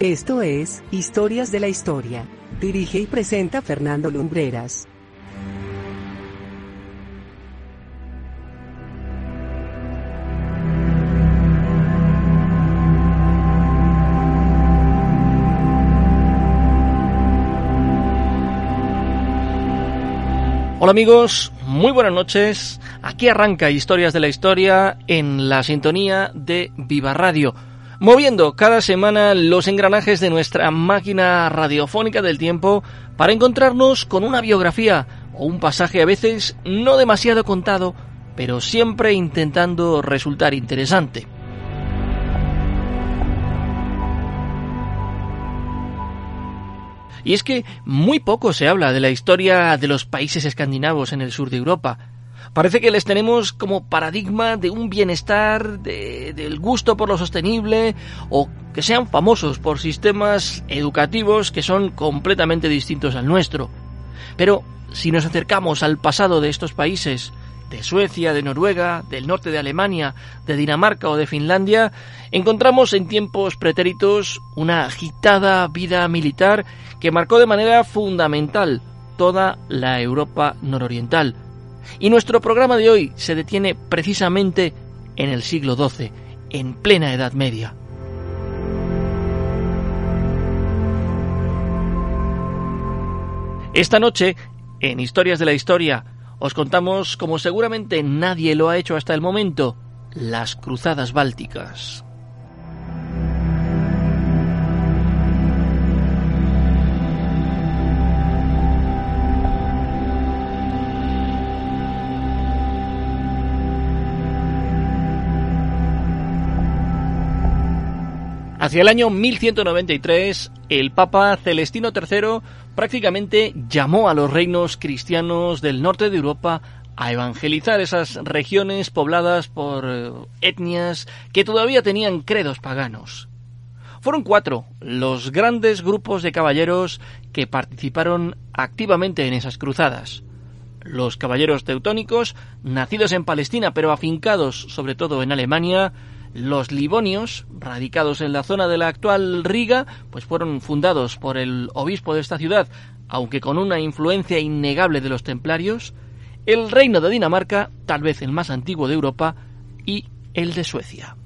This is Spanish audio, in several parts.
Esto es Historias de la Historia. Dirige y presenta Fernando Lumbreras. Hola amigos, muy buenas noches. Aquí arranca Historias de la Historia en la sintonía de Viva Radio, moviendo cada semana los engranajes de nuestra máquina radiofónica del tiempo para encontrarnos con una biografía o un pasaje a veces no demasiado contado, pero siempre intentando resultar interesante. Y es que muy poco se habla de la historia de los países escandinavos en el sur de Europa. Parece que les tenemos como paradigma de un bienestar, del gusto por lo sostenible, o que sean famosos por sistemas educativos que son completamente distintos al nuestro. Pero si nos acercamos al pasado de estos países, de Suecia, de Noruega, del norte de Alemania, de Dinamarca o de Finlandia, encontramos en tiempos pretéritos una agitada vida militar que marcó de manera fundamental toda la Europa nororiental. Y nuestro programa de hoy se detiene precisamente en el siglo XII, en plena Edad Media. Esta noche, en Historias de la Historia, os contamos, como seguramente nadie lo ha hecho hasta el momento, las cruzadas bálticas. Hacia el año 1193, el Papa Celestino III prácticamente llamó a los reinos cristianos del norte de Europa a evangelizar esas regiones pobladas por eh, etnias que todavía tenían credos paganos. Fueron cuatro los grandes grupos de caballeros que participaron activamente en esas cruzadas. Los caballeros teutónicos, nacidos en Palestina pero afincados sobre todo en Alemania, los Livonios, radicados en la zona de la actual Riga, pues fueron fundados por el obispo de esta ciudad, aunque con una influencia innegable de los templarios, el reino de Dinamarca, tal vez el más antiguo de Europa, y el de Suecia.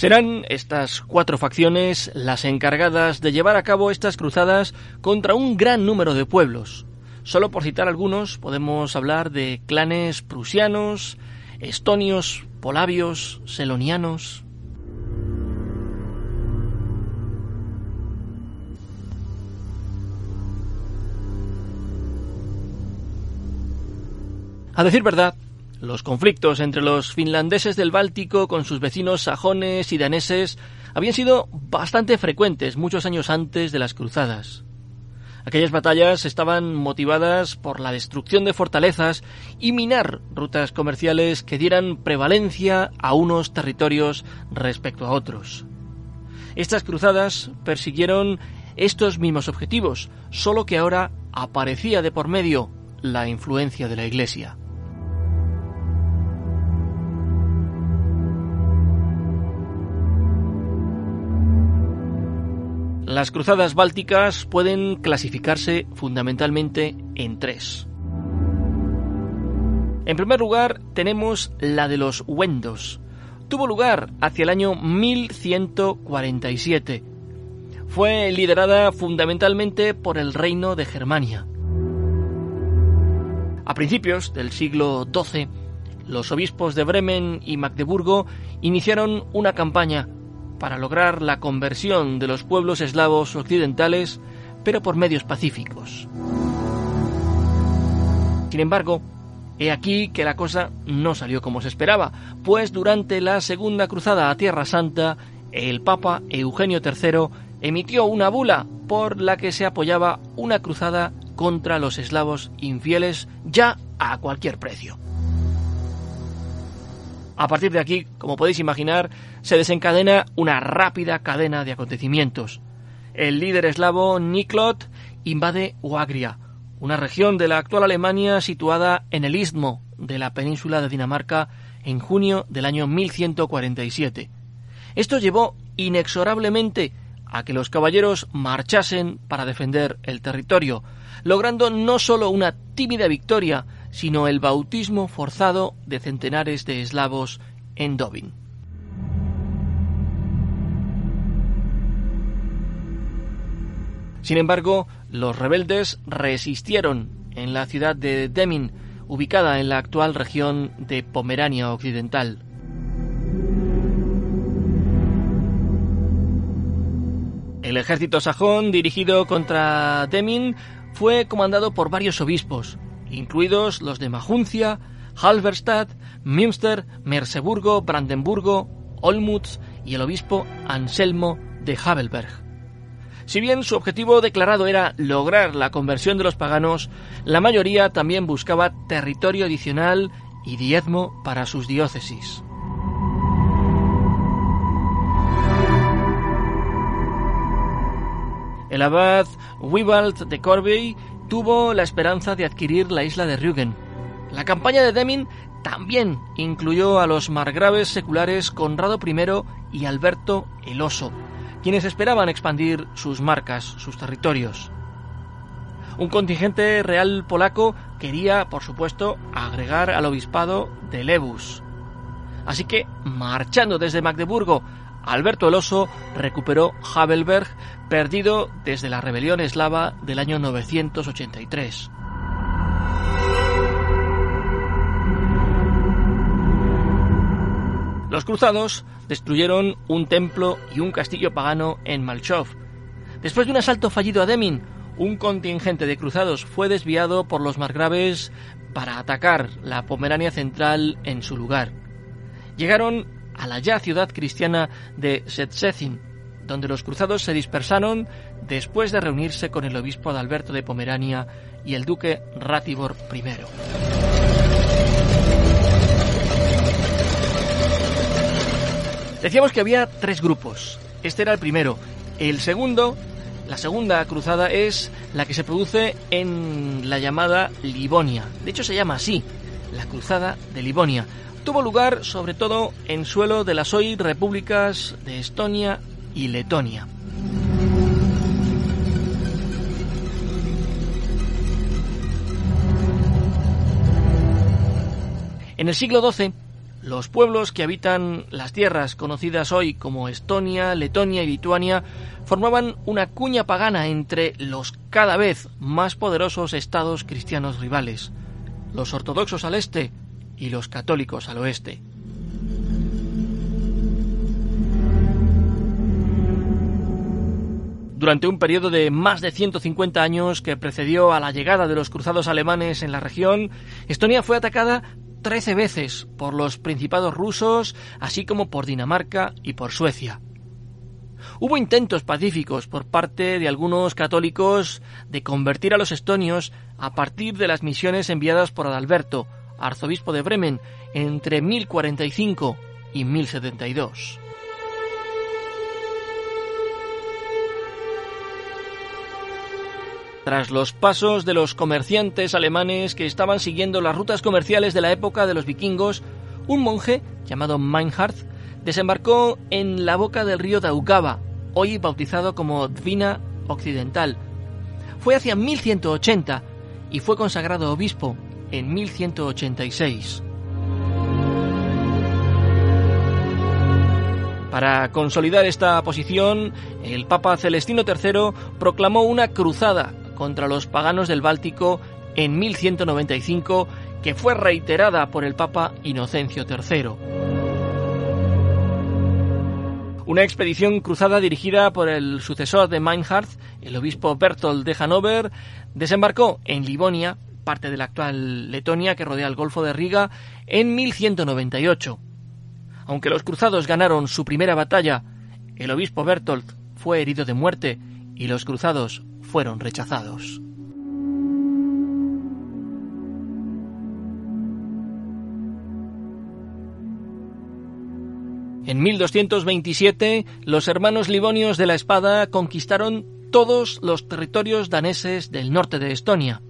Serán estas cuatro facciones las encargadas de llevar a cabo estas cruzadas contra un gran número de pueblos. Solo por citar algunos, podemos hablar de clanes prusianos, estonios, polavios, selonianos. A decir verdad, los conflictos entre los finlandeses del Báltico con sus vecinos sajones y daneses habían sido bastante frecuentes muchos años antes de las cruzadas. Aquellas batallas estaban motivadas por la destrucción de fortalezas y minar rutas comerciales que dieran prevalencia a unos territorios respecto a otros. Estas cruzadas persiguieron estos mismos objetivos, solo que ahora aparecía de por medio la influencia de la Iglesia. Las cruzadas bálticas pueden clasificarse fundamentalmente en tres. En primer lugar, tenemos la de los Wendos. Tuvo lugar hacia el año 1147. Fue liderada fundamentalmente por el reino de Germania. A principios del siglo XII, los obispos de Bremen y Magdeburgo iniciaron una campaña para lograr la conversión de los pueblos eslavos occidentales, pero por medios pacíficos. Sin embargo, He aquí que la cosa no salió como se esperaba, pues durante la segunda cruzada a Tierra Santa, el Papa Eugenio III emitió una bula por la que se apoyaba una cruzada contra los eslavos infieles ya a cualquier precio. A partir de aquí, como podéis imaginar, se desencadena una rápida cadena de acontecimientos. El líder eslavo Niklot invade Wagria, una región de la actual Alemania situada en el istmo de la península de Dinamarca en junio del año 1147. Esto llevó inexorablemente a que los caballeros marchasen para defender el territorio, logrando no solo una tímida victoria, sino el bautismo forzado de centenares de eslavos en Dobin. Sin embargo, los rebeldes resistieron en la ciudad de Demmin, ubicada en la actual región de Pomerania Occidental. El ejército sajón dirigido contra Demmin fue comandado por varios obispos, incluidos los de Majuncia, Halberstadt, Münster, Merseburgo, Brandenburgo, Olmutz y el obispo Anselmo de Havelberg. Si bien su objetivo declarado era lograr la conversión de los paganos, la mayoría también buscaba territorio adicional y diezmo para sus diócesis. El abad Wibald de Corbey tuvo la esperanza de adquirir la isla de Rügen. La campaña de Deming también incluyó a los margraves seculares Conrado I y Alberto el Oso, quienes esperaban expandir sus marcas, sus territorios. Un contingente real polaco quería, por supuesto, agregar al obispado de Lebus. Así que, marchando desde Magdeburgo, Alberto el Oso recuperó Havelberg, perdido desde la rebelión eslava del año 983. Los cruzados destruyeron un templo y un castillo pagano en Malchov. Después de un asalto fallido a Demmin, un contingente de cruzados fue desviado por los margraves para atacar la Pomerania central en su lugar. Llegaron a la ya ciudad cristiana de Szczecin, donde los cruzados se dispersaron después de reunirse con el obispo Adalberto de Pomerania y el duque Ratibor I. Decíamos que había tres grupos. Este era el primero. El segundo, la segunda cruzada es la que se produce en la llamada Livonia. De hecho se llama así, la cruzada de Livonia. Tuvo lugar sobre todo en suelo de las hoy repúblicas de Estonia y Letonia. En el siglo XII, los pueblos que habitan las tierras conocidas hoy como Estonia, Letonia y Lituania formaban una cuña pagana entre los cada vez más poderosos estados cristianos rivales, los ortodoxos al este y los católicos al oeste. Durante un periodo de más de 150 años que precedió a la llegada de los cruzados alemanes en la región, Estonia fue atacada 13 veces por los principados rusos, así como por Dinamarca y por Suecia. Hubo intentos pacíficos por parte de algunos católicos de convertir a los estonios a partir de las misiones enviadas por Adalberto, arzobispo de Bremen, entre 1045 y 1072. Tras los pasos de los comerciantes alemanes que estaban siguiendo las rutas comerciales de la época de los vikingos, un monje llamado Meinhard desembarcó en la boca del río Daugava, hoy bautizado como Dvina Occidental. Fue hacia 1180 y fue consagrado obispo en 1186. Para consolidar esta posición, el Papa Celestino III proclamó una cruzada contra los paganos del Báltico en 1195 que fue reiterada por el Papa Inocencio III. Una expedición cruzada dirigida por el sucesor de Meinhard, el obispo Bertolt de Hannover, desembarcó en Livonia parte de la actual Letonia que rodea el Golfo de Riga, en 1198. Aunque los cruzados ganaron su primera batalla, el obispo Bertolt fue herido de muerte y los cruzados fueron rechazados. En 1227, los hermanos Livonios de la Espada conquistaron todos los territorios daneses del norte de Estonia.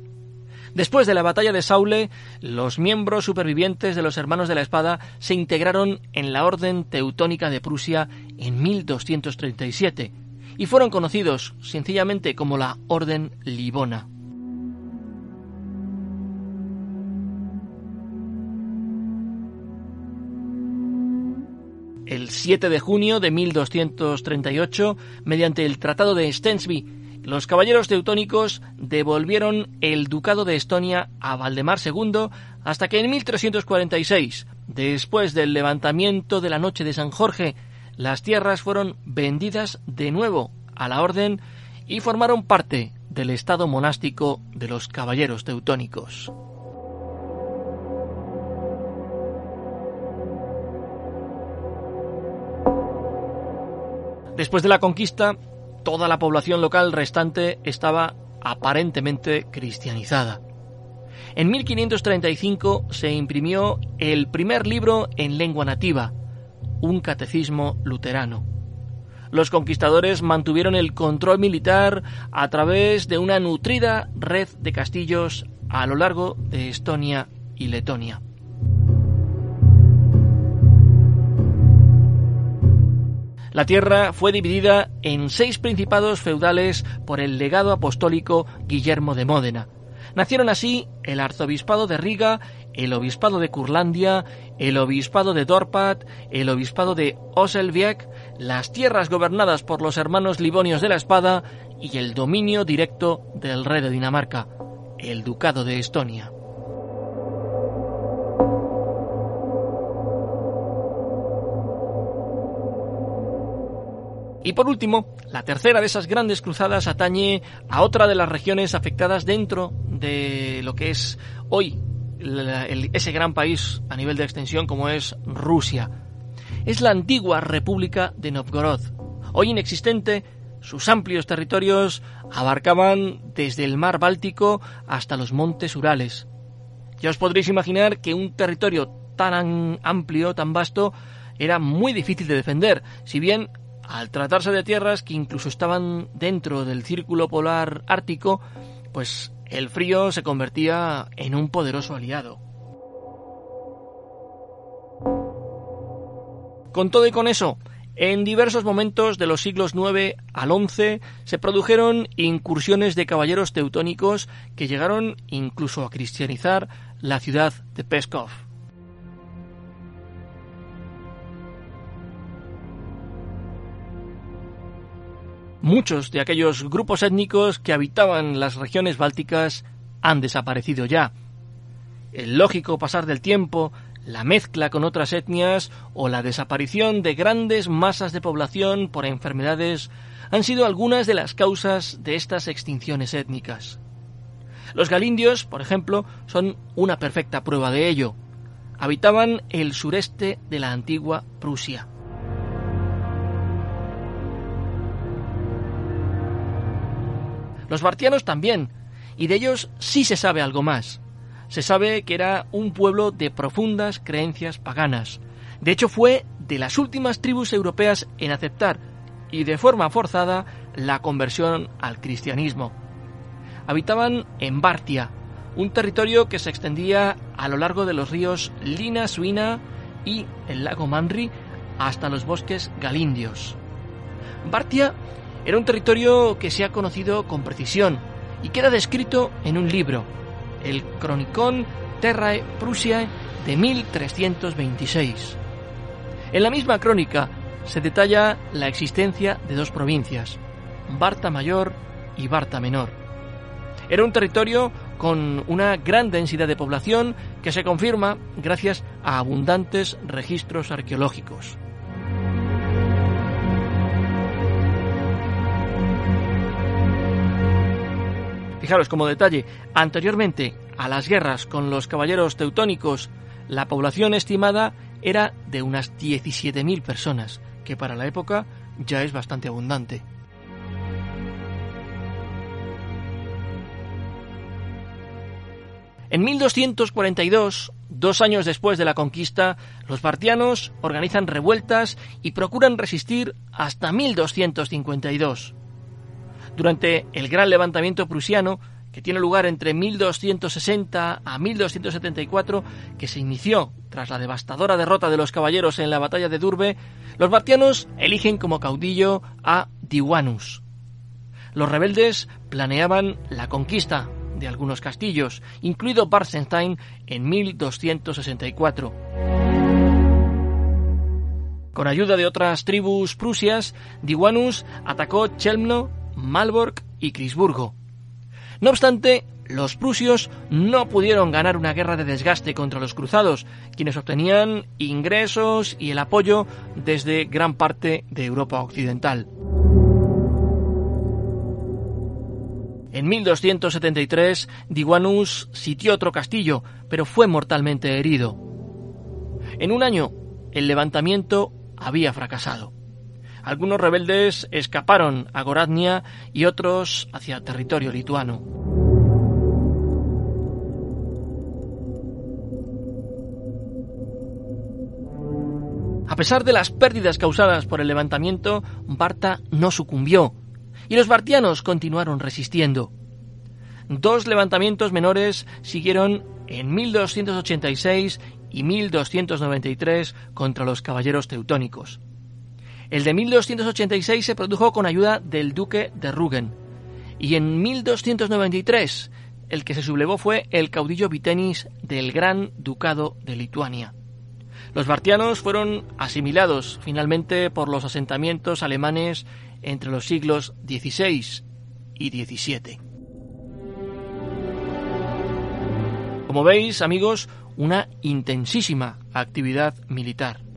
Después de la batalla de Saule, los miembros supervivientes de los Hermanos de la Espada se integraron en la Orden Teutónica de Prusia en 1237 y fueron conocidos sencillamente como la Orden Livona. El 7 de junio de 1238, mediante el Tratado de Stensby los caballeros teutónicos devolvieron el ducado de Estonia a Valdemar II hasta que en 1346, después del levantamiento de la noche de San Jorge, las tierras fueron vendidas de nuevo a la orden y formaron parte del estado monástico de los caballeros teutónicos. Después de la conquista, toda la población local restante estaba aparentemente cristianizada. En 1535 se imprimió el primer libro en lengua nativa, un catecismo luterano. Los conquistadores mantuvieron el control militar a través de una nutrida red de castillos a lo largo de Estonia y Letonia. La tierra fue dividida en seis principados feudales por el legado apostólico Guillermo de Módena. Nacieron así el arzobispado de Riga, el obispado de Curlandia, el obispado de Dorpat, el obispado de Oselviek, las tierras gobernadas por los hermanos Livonios de la Espada y el dominio directo del rey de Dinamarca, el ducado de Estonia. Y por último, la tercera de esas grandes cruzadas atañe a otra de las regiones afectadas dentro de lo que es hoy ese gran país a nivel de extensión como es Rusia. Es la antigua República de Novgorod. Hoy inexistente, sus amplios territorios abarcaban desde el mar Báltico hasta los montes Urales. Ya os podréis imaginar que un territorio tan amplio, tan vasto, era muy difícil de defender, si bien al tratarse de tierras que incluso estaban dentro del círculo polar ártico, pues el frío se convertía en un poderoso aliado. Con todo y con eso, en diversos momentos de los siglos IX al XI se produjeron incursiones de caballeros teutónicos que llegaron incluso a cristianizar la ciudad de Peskov. Muchos de aquellos grupos étnicos que habitaban las regiones bálticas han desaparecido ya. El lógico pasar del tiempo, la mezcla con otras etnias o la desaparición de grandes masas de población por enfermedades han sido algunas de las causas de estas extinciones étnicas. Los galindios, por ejemplo, son una perfecta prueba de ello. Habitaban el sureste de la antigua Prusia. Los bartianos también, y de ellos sí se sabe algo más. Se sabe que era un pueblo de profundas creencias paganas. De hecho, fue de las últimas tribus europeas en aceptar, y de forma forzada, la conversión al cristianismo. Habitaban en Bartia, un territorio que se extendía a lo largo de los ríos Lina, Suina y el lago Manri hasta los bosques galindios. Bartia era un territorio que se ha conocido con precisión y queda descrito en un libro, el Chronicon Terrae Prusiae de 1326. En la misma crónica se detalla la existencia de dos provincias, Barta Mayor y Barta Menor. Era un territorio con una gran densidad de población que se confirma gracias a abundantes registros arqueológicos. Fijaros como detalle, anteriormente a las guerras con los caballeros teutónicos, la población estimada era de unas 17.000 personas, que para la época ya es bastante abundante. En 1242, dos años después de la conquista, los partianos organizan revueltas y procuran resistir hasta 1252. Durante el gran levantamiento prusiano, que tiene lugar entre 1260 a 1274, que se inició tras la devastadora derrota de los caballeros en la batalla de Durbe, los partianos eligen como caudillo a Diwanus. Los rebeldes planeaban la conquista de algunos castillos, incluido Barzenstein en 1264. Con ayuda de otras tribus prusias, Diwanus atacó Chelmno, Malbork y Crisburgo. No obstante, los prusios no pudieron ganar una guerra de desgaste contra los cruzados, quienes obtenían ingresos y el apoyo desde gran parte de Europa Occidental. En 1273, Diwanus sitió otro castillo, pero fue mortalmente herido. En un año, el levantamiento había fracasado. Algunos rebeldes escaparon a Goratnia y otros hacia territorio lituano. A pesar de las pérdidas causadas por el levantamiento, Barta no sucumbió y los bartianos continuaron resistiendo. Dos levantamientos menores siguieron en 1286 y 1293 contra los caballeros teutónicos. El de 1286 se produjo con ayuda del duque de Rügen y en 1293 el que se sublevó fue el caudillo Vitenis del Gran Ducado de Lituania. Los bartianos fueron asimilados finalmente por los asentamientos alemanes entre los siglos XVI y XVII. Como veis, amigos, una intensísima actividad militar.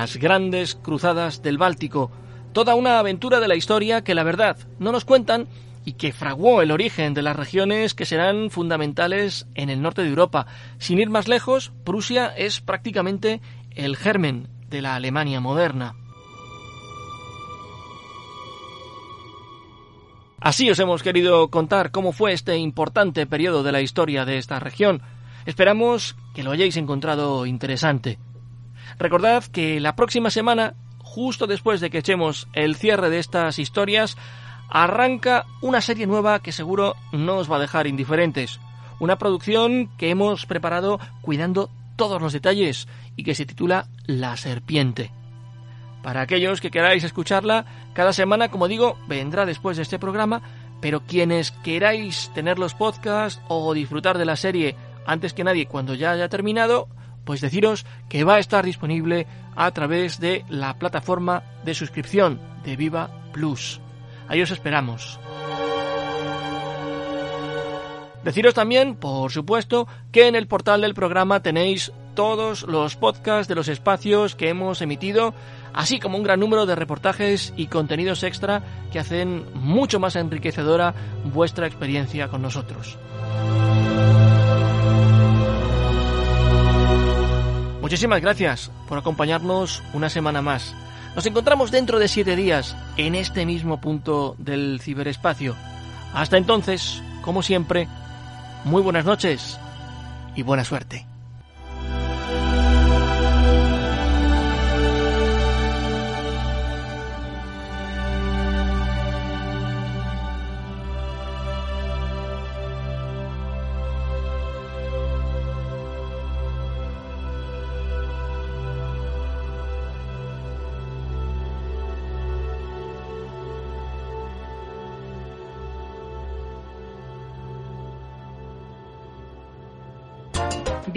Las grandes cruzadas del Báltico, toda una aventura de la historia que la verdad no nos cuentan y que fraguó el origen de las regiones que serán fundamentales en el norte de Europa. Sin ir más lejos, Prusia es prácticamente el germen de la Alemania moderna. Así os hemos querido contar cómo fue este importante periodo de la historia de esta región. Esperamos que lo hayáis encontrado interesante. Recordad que la próxima semana, justo después de que echemos el cierre de estas historias, arranca una serie nueva que seguro no os va a dejar indiferentes. Una producción que hemos preparado cuidando todos los detalles y que se titula La Serpiente. Para aquellos que queráis escucharla, cada semana, como digo, vendrá después de este programa, pero quienes queráis tener los podcasts o disfrutar de la serie antes que nadie cuando ya haya terminado, pues deciros que va a estar disponible a través de la plataforma de suscripción de Viva Plus. Ahí os esperamos. Deciros también, por supuesto, que en el portal del programa tenéis todos los podcasts de los espacios que hemos emitido, así como un gran número de reportajes y contenidos extra que hacen mucho más enriquecedora vuestra experiencia con nosotros. Muchísimas gracias por acompañarnos una semana más. Nos encontramos dentro de siete días en este mismo punto del ciberespacio. Hasta entonces, como siempre, muy buenas noches y buena suerte.